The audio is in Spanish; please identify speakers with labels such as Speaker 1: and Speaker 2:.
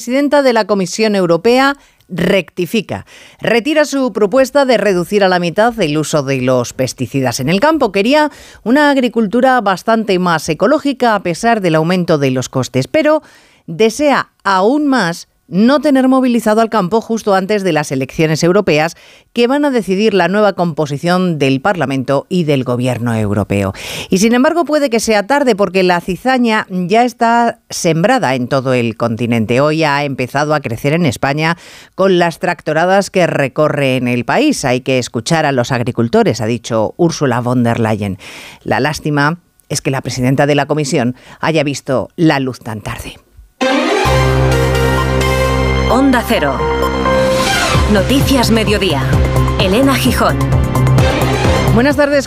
Speaker 1: presidenta de la Comisión Europea rectifica. Retira su propuesta de reducir a la mitad el uso de los pesticidas en el campo. Quería una agricultura bastante más ecológica a pesar del aumento de los costes, pero desea aún más no tener movilizado al campo justo antes de las elecciones europeas que van a decidir la nueva composición del Parlamento y del Gobierno europeo. Y sin embargo puede que sea tarde porque la cizaña ya está sembrada en todo el continente. Hoy ha empezado a crecer en España con las tractoradas que recorren el país. Hay que escuchar a los agricultores, ha dicho Ursula von der Leyen. La lástima es que la presidenta de la Comisión haya visto la luz tan tarde.
Speaker 2: Onda Cero. Noticias Mediodía. Elena Gijón.
Speaker 1: Buenas tardes,